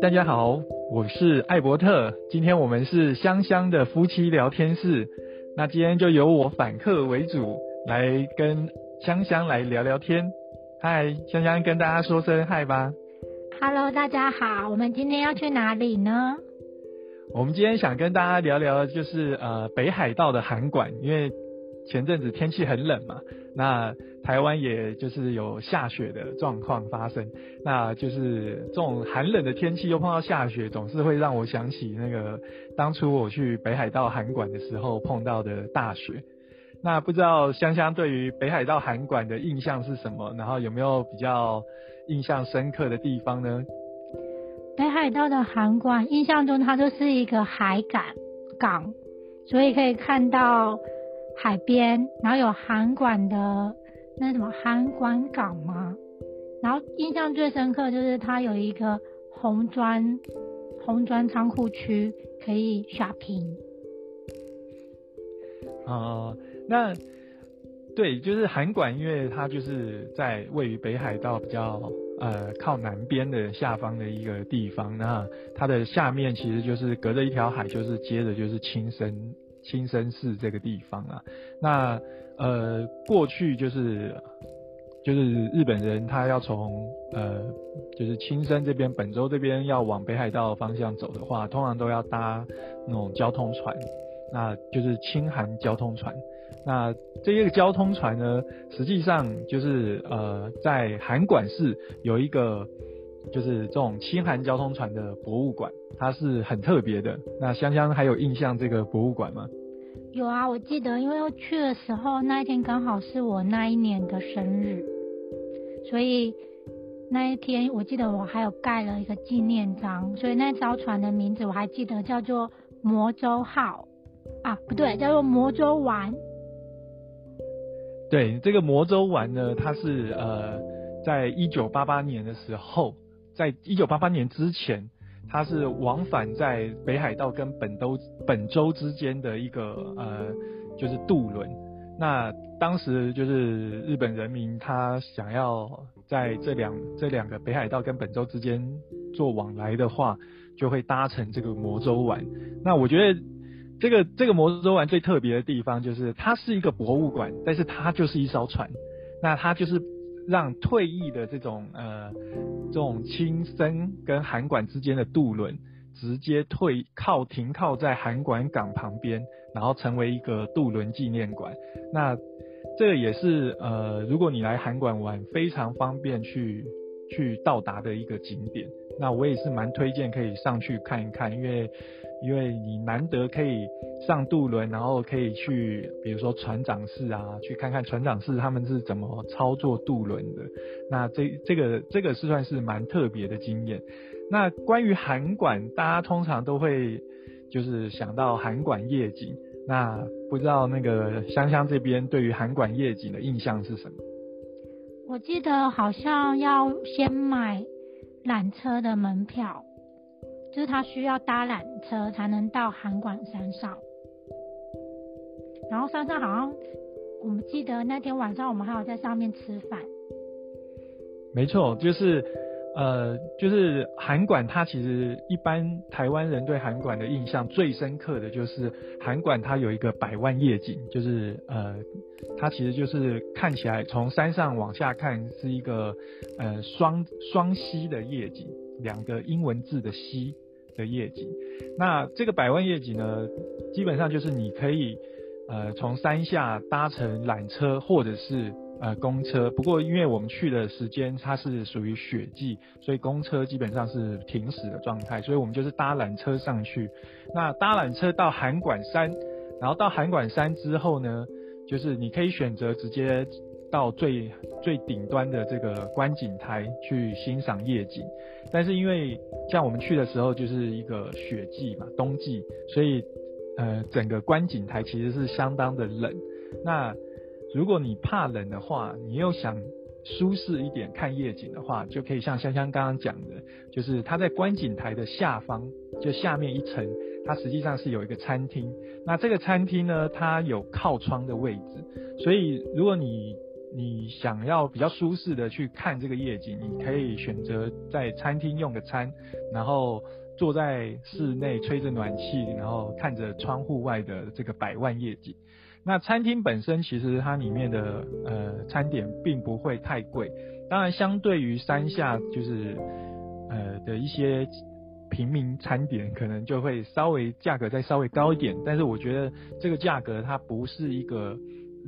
大家好，我是艾伯特。今天我们是香香的夫妻聊天室。那今天就由我反客为主，来跟香香来聊聊天。嗨，香香跟大家说声嗨吧。Hello，大家好。我们今天要去哪里呢？我们今天想跟大家聊聊，就是呃北海道的韩馆，因为前阵子天气很冷嘛。那台湾也就是有下雪的状况发生，那就是这种寒冷的天气又碰到下雪，总是会让我想起那个当初我去北海道函馆的时候碰到的大雪。那不知道香香对于北海道函馆的印象是什么？然后有没有比较印象深刻的地方呢？北海道的函馆，印象中它就是一个海港港，所以可以看到。海边，然后有韩馆的那什么韩馆港吗？然后印象最深刻就是它有一个红砖红砖仓库区可以 shopping。啊，那对，就是韩馆，因为它就是在位于北海道比较呃靠南边的下方的一个地方，那它的下面其实就是隔着一条海，就是接着就是青森。青森市这个地方啊，那呃过去就是就是日本人他要从呃就是青森这边本州这边要往北海道方向走的话，通常都要搭那种交通船，那就是青韩交通船。那这一个交通船呢，实际上就是呃在函馆市有一个。就是这种清韩交通船的博物馆，它是很特别的。那香香还有印象这个博物馆吗？有啊，我记得，因为去的时候那一天刚好是我那一年的生日，所以那一天我记得我还有盖了一个纪念章，所以那艘船的名字我还记得叫做魔州号啊，不对，叫做魔州丸。对，这个魔州丸呢，它是呃，在一九八八年的时候。在一九八八年之前，它是往返在北海道跟本州本州之间的一个呃，就是渡轮。那当时就是日本人民他想要在这两这两个北海道跟本州之间做往来的话，就会搭乘这个魔州丸。那我觉得这个这个魔州丸最特别的地方就是它是一个博物馆，但是它就是一艘船。那它就是。让退役的这种呃这种青森跟韩馆之间的渡轮直接退靠停靠在韩馆港旁边，然后成为一个渡轮纪念馆。那这个也是呃如果你来韩馆玩非常方便去去到达的一个景点。那我也是蛮推荐可以上去看一看，因为。因为你难得可以上渡轮，然后可以去，比如说船长室啊，去看看船长室他们是怎么操作渡轮的。那这这个这个是算是蛮特别的经验。那关于函馆，大家通常都会就是想到函馆夜景。那不知道那个香香这边对于函馆夜景的印象是什么？我记得好像要先买缆车的门票。就是他需要搭缆车才能到函馆山上，然后山上好像我们记得那天晚上我们还有在上面吃饭。没错，就是呃，就是函馆，它其实一般台湾人对函馆的印象最深刻的就是函馆，它有一个百万夜景，就是呃，它其实就是看起来从山上往下看是一个呃双双溪的夜景，两个英文字的溪。的夜景，那这个百万夜景呢，基本上就是你可以呃从山下搭乘缆车或者是呃公车，不过因为我们去的时间它是属于雪季，所以公车基本上是停驶的状态，所以我们就是搭缆车上去。那搭缆车到函馆山，然后到函馆山之后呢，就是你可以选择直接。到最最顶端的这个观景台去欣赏夜景，但是因为像我们去的时候就是一个雪季嘛，冬季，所以呃整个观景台其实是相当的冷。那如果你怕冷的话，你又想舒适一点看夜景的话，就可以像香香刚刚讲的，就是它在观景台的下方，就下面一层，它实际上是有一个餐厅。那这个餐厅呢，它有靠窗的位置，所以如果你你想要比较舒适的去看这个夜景，你可以选择在餐厅用个餐，然后坐在室内吹着暖气，然后看着窗户外的这个百万夜景。那餐厅本身其实它里面的呃餐点并不会太贵，当然相对于山下就是呃的一些平民餐点，可能就会稍微价格再稍微高一点，但是我觉得这个价格它不是一个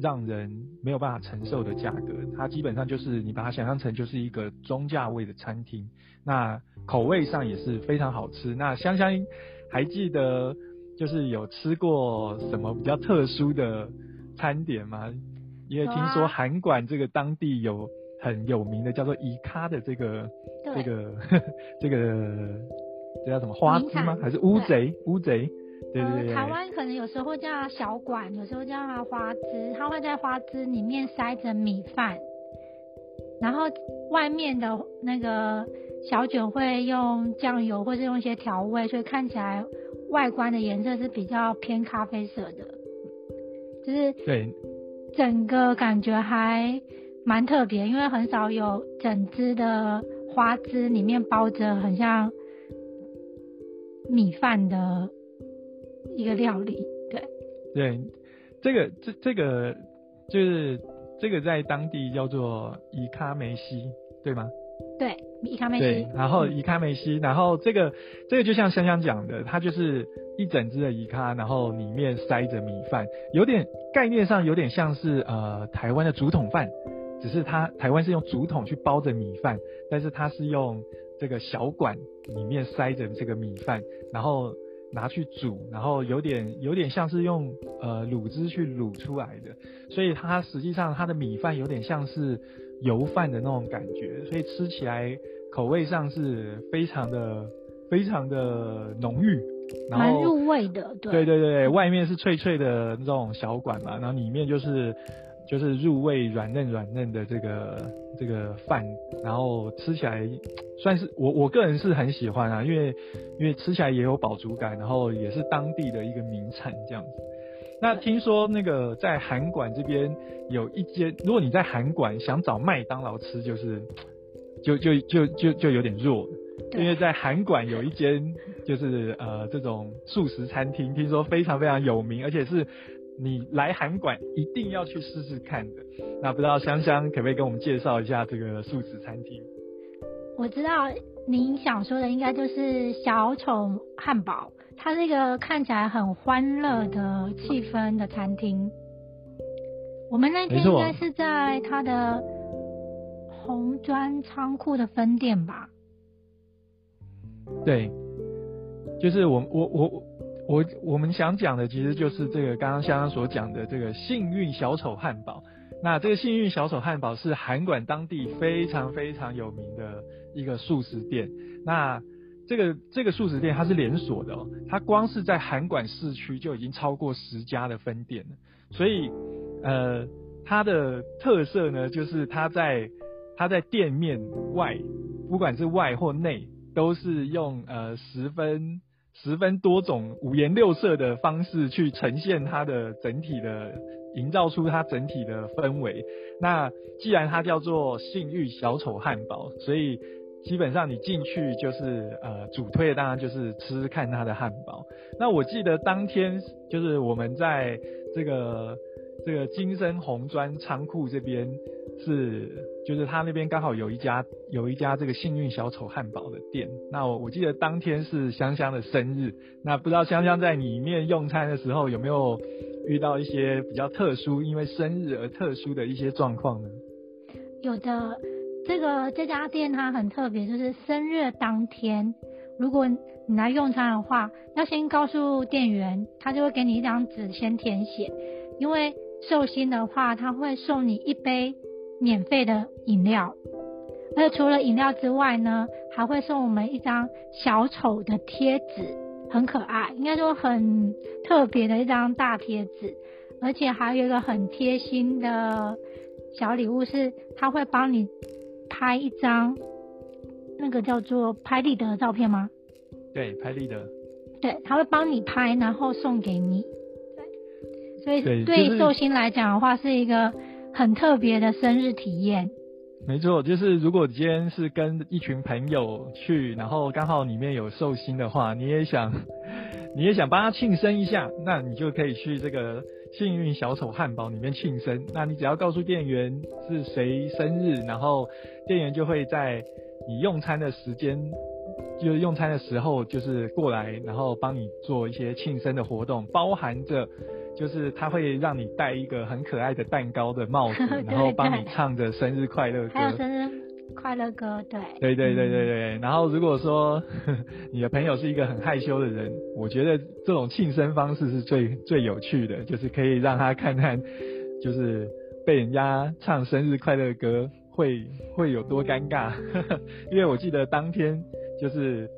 让人没有办法承受的价格，它基本上就是你把它想象成就是一个中价位的餐厅，那口味上也是非常好吃。那香香还记得？就是有吃过什么比较特殊的餐点吗？因为听说韩馆这个当地有很有名的叫做伊咖的这个这个 这个这叫什么花枝吗？还是乌贼？乌贼？对对对。台湾可能有时候会叫小馆，有时候叫它花枝。它会在花枝里面塞着米饭，然后外面的那个小卷会用酱油或是用一些调味，所以看起来。外观的颜色是比较偏咖啡色的，就是对整个感觉还蛮特别，因为很少有整只的花枝里面包着很像米饭的一个料理。对对，这个这这个就是这个在当地叫做伊卡梅西，对吗？对，伊卡梅西。对，然后伊卡梅西，然后这个这个就像香香讲的，它就是一整只的伊卡，然后里面塞着米饭，有点概念上有点像是呃台湾的竹筒饭，只是它台湾是用竹筒去包着米饭，但是它是用这个小管里面塞着这个米饭，然后拿去煮，然后有点有点像是用呃卤汁去卤出来的，所以它实际上它的米饭有点像是。油饭的那种感觉，所以吃起来口味上是非常的、非常的浓郁，蛮入味的。对对对，外面是脆脆的那种小管嘛，然后里面就是就是入味软嫩软嫩的这个这个饭，然后吃起来算是我我个人是很喜欢啊，因为因为吃起来也有饱足感，然后也是当地的一个名产这样子。那听说那个在韩馆这边有一间，如果你在韩馆想找麦当劳吃，就是就就就就就有点弱，因为在韩馆有一间就是呃这种素食餐厅，听说非常非常有名，而且是你来韩馆一定要去试试看的。那不知道香香可不可以跟我们介绍一下这个素食餐厅？我知道您想说的应该就是小丑汉堡。它是一个看起来很欢乐的气氛的餐厅。我们那天应该是在它的红砖仓库的分店吧？对，就是我我我我我们想讲的，其实就是这个刚刚香香所讲的这个幸运小丑汉堡。那这个幸运小丑汉堡是韩馆当地非常非常有名的一个素食店。那这个这个素食店它是连锁的哦，它光是在韩馆市区就已经超过十家的分店了。所以，呃，它的特色呢，就是它在它在店面外，不管是外或内，都是用呃十分十分多种五颜六色的方式去呈现它的整体的，营造出它整体的氛围。那既然它叫做性欲小丑汉堡，所以。基本上你进去就是呃主推的当然就是吃看它的汉堡。那我记得当天就是我们在这个这个金生红砖仓库这边是就是他那边刚好有一家有一家这个幸运小丑汉堡的店。那我我记得当天是香香的生日。那不知道香香在里面用餐的时候有没有遇到一些比较特殊因为生日而特殊的一些状况呢？有的。这个这家店它很特别，就是生日当天，如果你来用餐的话，要先告诉店员，他就会给你一张纸先填写。因为寿星的话，他会送你一杯免费的饮料，而除了饮料之外呢，还会送我们一张小丑的贴纸，很可爱，应该说很特别的一张大贴纸，而且还有一个很贴心的小礼物，是他会帮你。拍一张那个叫做拍立得的照片吗？对，拍立得。对，他会帮你拍，然后送给你。对，所以对寿星来讲的话，是一个很特别的生日体验。没错，就是如果今天是跟一群朋友去，然后刚好里面有寿星的话，你也想，你也想帮他庆生一下，那你就可以去这个幸运小丑汉堡里面庆生。那你只要告诉店员是谁生日，然后店员就会在你用餐的时间，就是用餐的时候，就是过来，然后帮你做一些庆生的活动，包含着。就是他会让你戴一个很可爱的蛋糕的帽子，然后帮你唱着生日快乐歌。还有生日快乐歌，对。对对对对对。然后如果说 你的朋友是一个很害羞的人，我觉得这种庆生方式是最最有趣的，就是可以让他看看，就是被人家唱生日快乐歌会会有多尴尬。因为我记得当天就是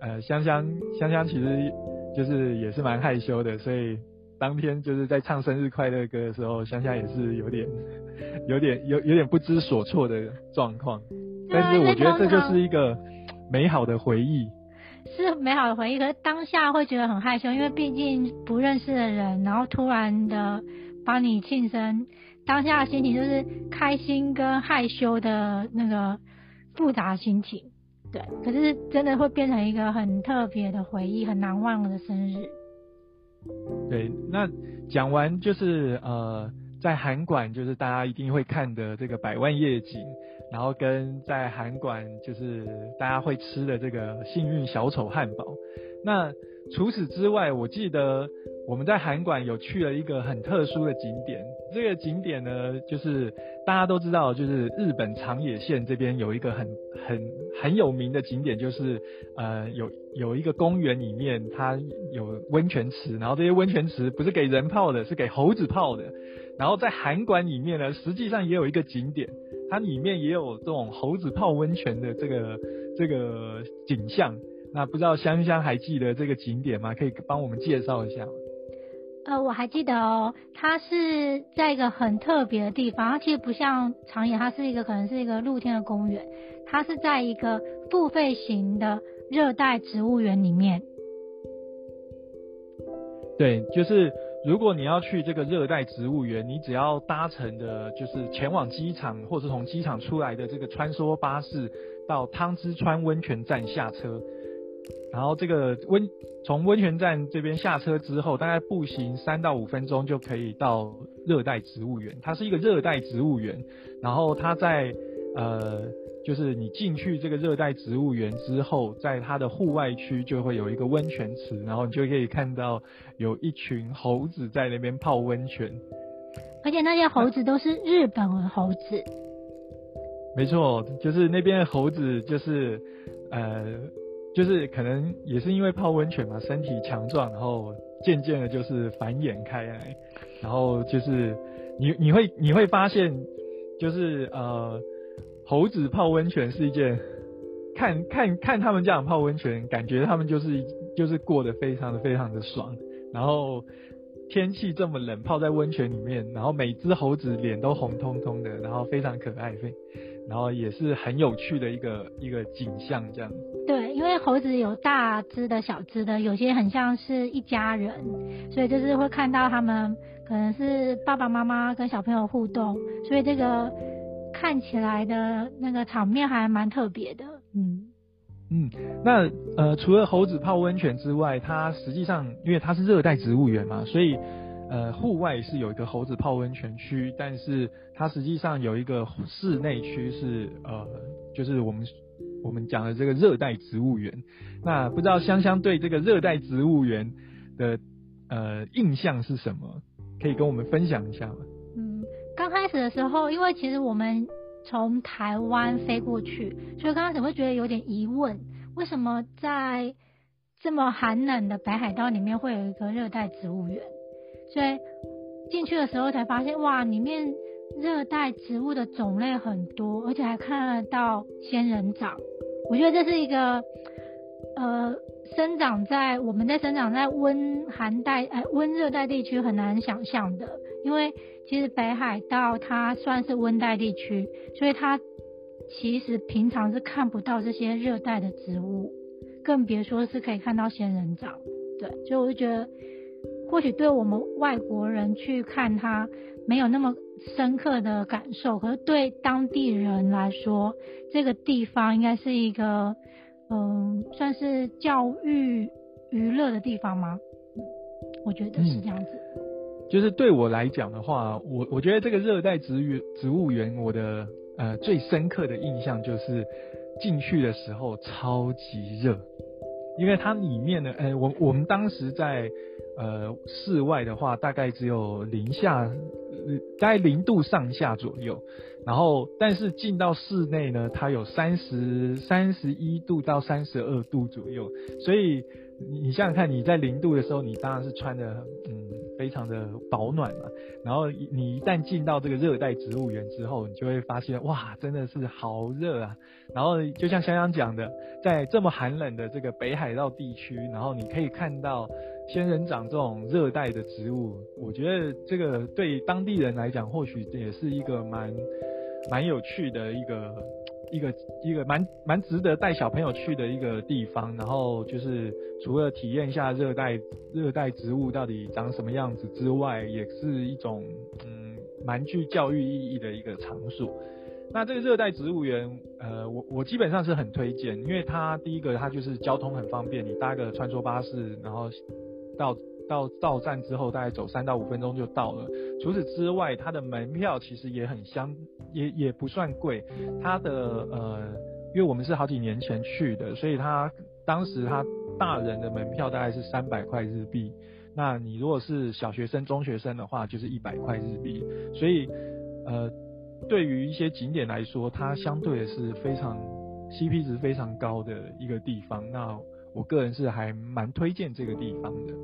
呃香香香香其实就是也是蛮害羞的，所以。当天就是在唱生日快乐歌的时候，乡下也是有点、有点、有有点不知所措的状况。但是我觉得这就是一个美好的回忆。是美好的回忆，可是当下会觉得很害羞，因为毕竟不认识的人，然后突然的帮你庆生，当下的心情就是开心跟害羞的那个复杂心情。对，可是真的会变成一个很特别的回忆，很难忘的生日。对，那讲完就是呃，在韩馆就是大家一定会看的这个百万夜景，然后跟在韩馆就是大家会吃的这个幸运小丑汉堡。那除此之外，我记得我们在韩馆有去了一个很特殊的景点。这个景点呢，就是大家都知道，就是日本长野县这边有一个很很很有名的景点，就是呃有有一个公园里面它有温泉池，然后这些温泉池不是给人泡的，是给猴子泡的。然后在韩馆里面呢，实际上也有一个景点，它里面也有这种猴子泡温泉的这个这个景象。那不知道香香还记得这个景点吗？可以帮我们介绍一下。呃，我还记得哦，它是在一个很特别的地方，它其实不像长野，它是一个可能是一个露天的公园，它是在一个付费型的热带植物园里面。对，就是如果你要去这个热带植物园，你只要搭乘的就是前往机场或者从机场出来的这个穿梭巴士，到汤之川温泉站下车。然后这个温从温泉站这边下车之后，大概步行三到五分钟就可以到热带植物园。它是一个热带植物园，然后它在呃，就是你进去这个热带植物园之后，在它的户外区就会有一个温泉池，然后你就可以看到有一群猴子在那边泡温泉。而且那些猴子都是日本的猴子。没错，就是那边的猴子，就是呃。就是可能也是因为泡温泉嘛，身体强壮，然后渐渐的就是繁衍开来，然后就是你你会你会发现，就是呃猴子泡温泉是一件，看看看他们这样泡温泉，感觉他们就是就是过得非常的非常的爽，然后天气这么冷，泡在温泉里面，然后每只猴子脸都红彤彤的，然后非常可爱，非然后也是很有趣的一个一个景象这样。对，因为猴子有大只的小只的，有些很像是一家人，所以就是会看到他们可能是爸爸妈妈跟小朋友互动，所以这个看起来的那个场面还蛮特别的。嗯嗯，那呃除了猴子泡温泉之外，它实际上因为它是热带植物园嘛，所以呃户外是有一个猴子泡温泉区，但是它实际上有一个室内区是呃就是我们。我们讲的这个热带植物园，那不知道香香对这个热带植物园的呃印象是什么？可以跟我们分享一下吗？嗯，刚开始的时候，因为其实我们从台湾飞过去，所以刚开始会觉得有点疑问，为什么在这么寒冷的北海道里面会有一个热带植物园？所以进去的时候才发现，哇，里面热带植物的种类很多，而且还看得到仙人掌。我觉得这是一个，呃，生长在我们在生长在温寒带哎温热带地区很难想象的，因为其实北海道它算是温带地区，所以它其实平常是看不到这些热带的植物，更别说是可以看到仙人掌。对，所以我就觉得或许对我们外国人去看它没有那么深刻的感受，可是对当地人来说，这个地方应该是一个嗯，算是教育娱乐的地方吗？我觉得是这样子。就是对我来讲的话，我我觉得这个热带植物植物园，我的呃最深刻的印象就是进去的时候超级热，因为它里面呢，呃，我我们当时在呃室外的话，大概只有零下，大概零度上下左右，然后但是进到室内呢，它有三十三十一度到三十二度左右，所以你你想想看，你在零度的时候，你当然是穿的嗯。非常的保暖嘛，然后你一旦进到这个热带植物园之后，你就会发现哇，真的是好热啊！然后就像香香讲的，在这么寒冷的这个北海道地区，然后你可以看到仙人掌这种热带的植物，我觉得这个对当地人来讲，或许也是一个蛮蛮有趣的一个。一个一个蛮蛮值得带小朋友去的一个地方，然后就是除了体验一下热带热带植物到底长什么样子之外，也是一种嗯蛮具教育意义的一个场所。那这个热带植物园，呃，我我基本上是很推荐，因为它第一个它就是交通很方便，你搭个穿梭巴士，然后到。到到站之后，大概走三到五分钟就到了。除此之外，它的门票其实也很相，也也不算贵。它的呃，因为我们是好几年前去的，所以它当时它大人的门票大概是三百块日币。那你如果是小学生、中学生的话，就是一百块日币。所以呃，对于一些景点来说，它相对是非常 CP 值非常高的一个地方。那我个人是还蛮推荐这个地方的。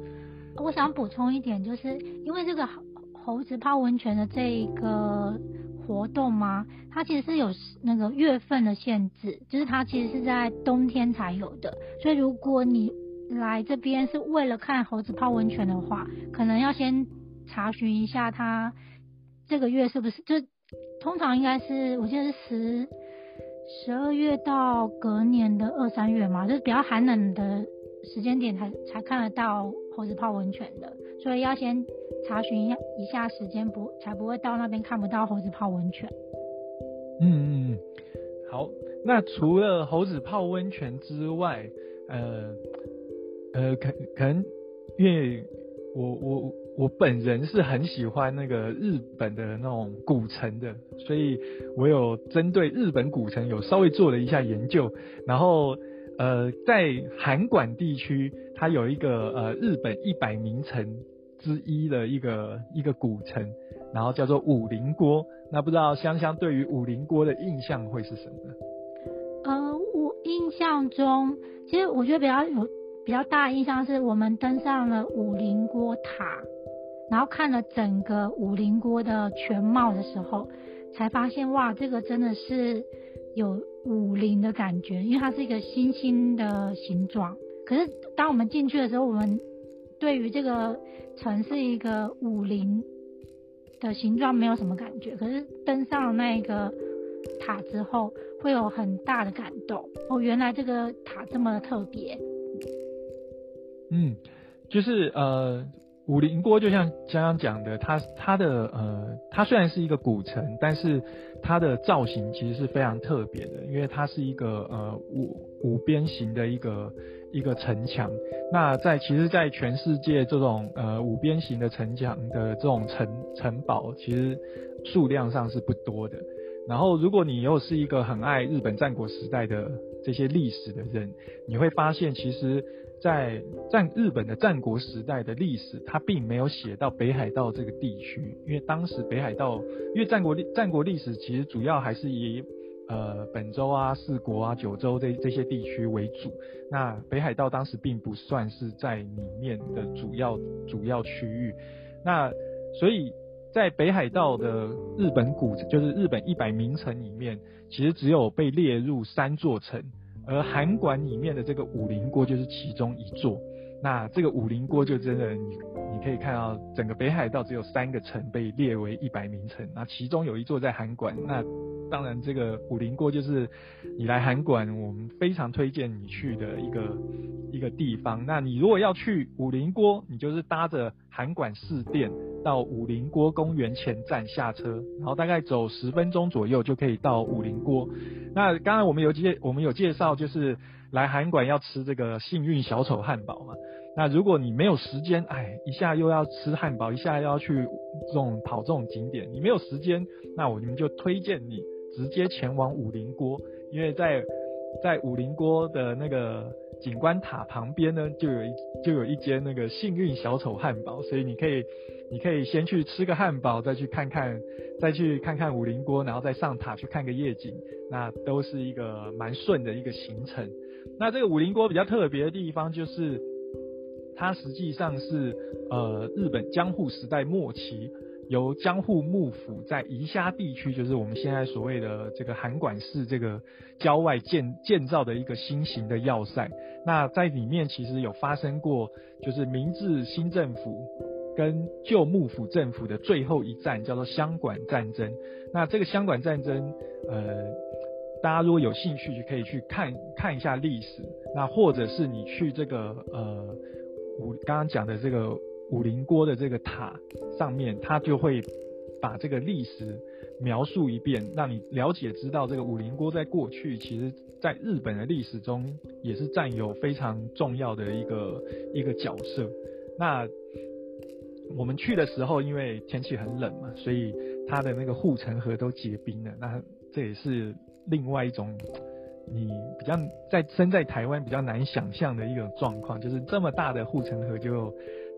我想补充一点，就是因为这个猴子泡温泉的这一个活动嘛，它其实是有那个月份的限制，就是它其实是在冬天才有的。所以如果你来这边是为了看猴子泡温泉的话，可能要先查询一下它这个月是不是，就通常应该是我记得是十十二月到隔年的二三月嘛，就是比较寒冷的时间点才才看得到。猴子泡温泉的，所以要先查询一下一下时间，不才不会到那边看不到猴子泡温泉。嗯嗯嗯，好，那除了猴子泡温泉之外，呃呃，可可能因为我我我本人是很喜欢那个日本的那种古城的，所以我有针对日本古城有稍微做了一下研究，然后。呃，在函馆地区，它有一个呃日本一百名城之一的一个一个古城，然后叫做武林锅。那不知道香香对于武林锅的印象会是什么？呃，我印象中，其实我觉得比较有比较大的印象是我们登上了武林锅塔，然后看了整个武林锅的全貌的时候，才发现哇，这个真的是有。武林的感觉，因为它是一个星星的形状。可是当我们进去的时候，我们对于这个城是一个武林的形状没有什么感觉。可是登上那个塔之后，会有很大的感动。哦，原来这个塔这么特别。嗯，就是呃。武林锅就像刚刚讲的，它它的呃，它虽然是一个古城，但是它的造型其实是非常特别的，因为它是一个呃五五边形的一个一个城墙。那在其实，在全世界这种呃五边形的城墙的这种城城堡，其实数量上是不多的。然后，如果你又是一个很爱日本战国时代的这些历史的人，你会发现其实。在战日本的战国时代的历史，它并没有写到北海道这个地区，因为当时北海道，因为战国历战国历史其实主要还是以呃本州啊、四国啊、九州这这些地区为主，那北海道当时并不算是在里面的主要主要区域，那所以在北海道的日本古就是日本一百名城里面，其实只有被列入三座城。而函馆里面的这个武林锅就是其中一座，那这个武林锅就真的你你可以看到整个北海道只有三个城被列为一百名城，那其中有一座在函馆，那当然这个五林锅就是你来函馆，我们非常推荐你去的一个一个地方。那你如果要去五林锅，你就是搭着函馆市电到五林锅公园前站下车，然后大概走十分钟左右就可以到五林锅。那刚才我们有介我们有介绍，就是来函馆要吃这个幸运小丑汉堡嘛。那如果你没有时间，哎，一下又要吃汉堡，一下又要去这种跑这种景点，你没有时间，那我们就推荐你直接前往武林锅，因为在在武林锅的那个景观塔旁边呢，就有一就有一间那个幸运小丑汉堡，所以你可以你可以先去吃个汉堡，再去看看再去看看武林锅，然后再上塔去看个夜景，那都是一个蛮顺的一个行程。那这个武林锅比较特别的地方就是。它实际上是呃日本江户时代末期由江户幕府在宜虾地区，就是我们现在所谓的这个函馆市这个郊外建建造的一个新型的要塞。那在里面其实有发生过，就是明治新政府跟旧幕府政府的最后一战，叫做香馆战争。那这个香馆战争，呃，大家如果有兴趣，就可以去看看一下历史。那或者是你去这个呃。我刚刚讲的这个武林锅的这个塔上面，它就会把这个历史描述一遍，让你了解知道这个武林锅在过去其实在日本的历史中也是占有非常重要的一个一个角色。那我们去的时候，因为天气很冷嘛，所以它的那个护城河都结冰了。那这也是另外一种。你比较在身在台湾比较难想象的一种状况，就是这么大的护城河就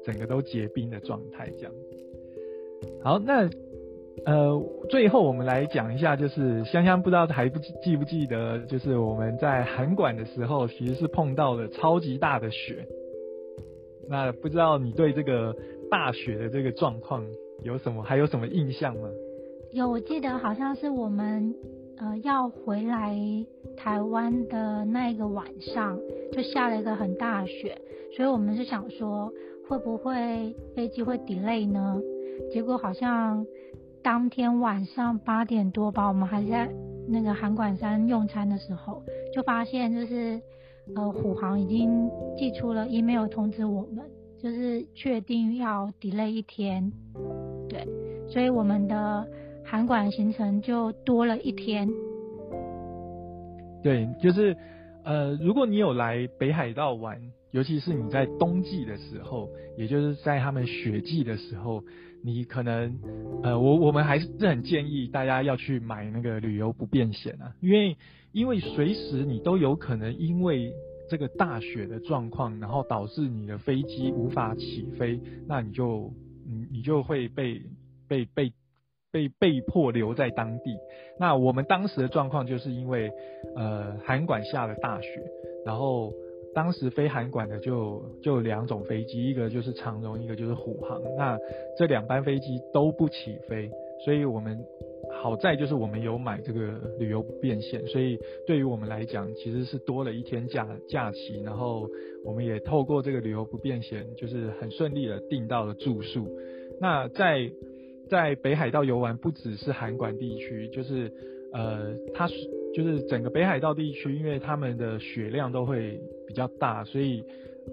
整个都结冰的状态这样。好，那呃最后我们来讲一下，就是香香不知道还不记不记得，就是我们在函馆的时候，其实是碰到了超级大的雪。那不知道你对这个大雪的这个状况有什么还有什么印象吗？有，我记得好像是我们。呃，要回来台湾的那一个晚上，就下了一个很大雪，所以我们是想说，会不会飞机会 delay 呢？结果好像当天晚上八点多吧，我们还在那个函馆山用餐的时候，就发现就是呃虎航已经寄出了 email 通知我们，就是确定要 delay 一天，对，所以我们的。函馆行程就多了一天。对，就是呃，如果你有来北海道玩，尤其是你在冬季的时候，也就是在他们雪季的时候，你可能呃，我我们还是很建议大家要去买那个旅游不便险啊，因为因为随时你都有可能因为这个大雪的状况，然后导致你的飞机无法起飞，那你就你你就会被被被。被被迫留在当地。那我们当时的状况就是因为，呃，韩馆下了大雪，然后当时飞函馆的就就两种飞机，一个就是长荣，一个就是虎航。那这两班飞机都不起飞，所以我们好在就是我们有买这个旅游变现，所以对于我们来讲其实是多了一天假假期，然后我们也透过这个旅游不便险，就是很顺利的订到了住宿。那在在北海道游玩不只是函馆地区，就是呃，它是就是整个北海道地区，因为他们的雪量都会比较大，所以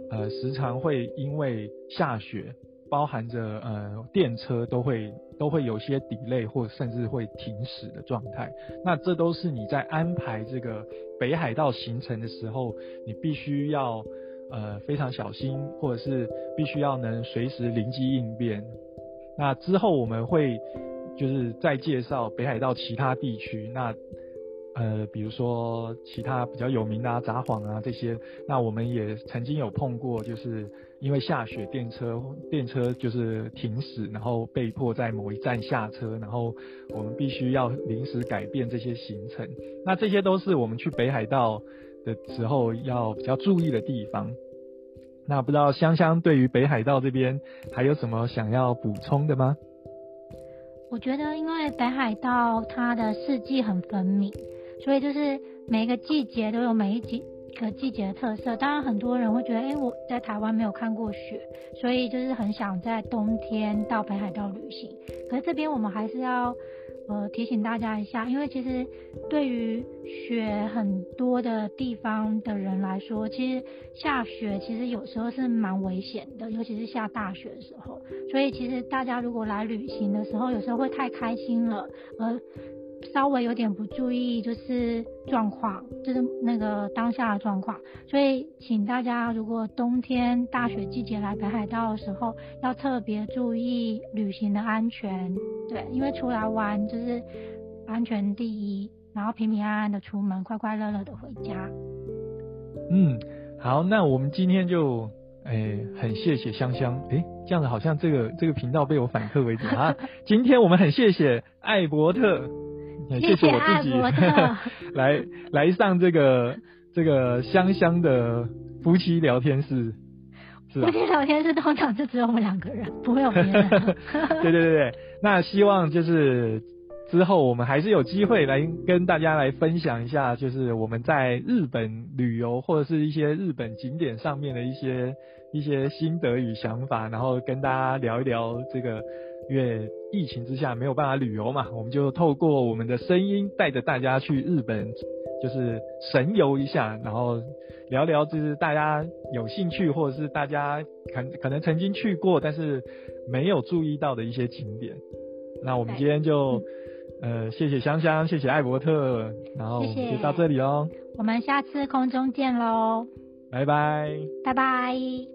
呃时常会因为下雪，包含着呃电车都会都会有些 delay 或甚至会停驶的状态。那这都是你在安排这个北海道行程的时候，你必须要呃非常小心，或者是必须要能随时灵机应变。那之后我们会就是再介绍北海道其他地区，那呃比如说其他比较有名的啊札幌啊这些，那我们也曾经有碰过，就是因为下雪电车电车就是停驶，然后被迫在某一站下车，然后我们必须要临时改变这些行程，那这些都是我们去北海道的时候要比较注意的地方。那不知道香香对于北海道这边还有什么想要补充的吗？我觉得，因为北海道它的四季很分明，所以就是每个季节都有每一季个季节的特色。当然，很多人会觉得，哎，我在台湾没有看过雪，所以就是很想在冬天到北海道旅行。可是这边我们还是要呃提醒大家一下，因为其实对于雪很多的地方的人来说，其实下雪其实有时候是蛮危险的，尤其是下大雪的时候。所以其实大家如果来旅行的时候，有时候会太开心了，而稍微有点不注意，就是状况，就是那个当下的状况。所以，请大家如果冬天大雪季节来北海道的时候，要特别注意旅行的安全。对，因为出来玩就是安全第一，然后平平安安的出门，快快乐乐的回家。嗯，好，那我们今天就，哎，很谢谢香香，哎，这样子好像这个这个频道被我反客为主啊。今天我们很谢谢艾伯特。谢谢。我自己。来来上这个这个香香的夫妻聊天室，夫妻聊天室通常就只有我们两个人，不会有别人。对对对对，那希望就是之后我们还是有机会来跟大家来分享一下，就是我们在日本旅游或者是一些日本景点上面的一些一些心得与想法，然后跟大家聊一聊这个。因为疫情之下没有办法旅游嘛，我们就透过我们的声音带着大家去日本，就是神游一下，然后聊聊就是大家有兴趣或者是大家可可能曾经去过但是没有注意到的一些景点。那我们今天就呃谢谢香香，谢谢艾伯特，然后就到这里哦。我们下次空中见喽，拜拜，拜拜。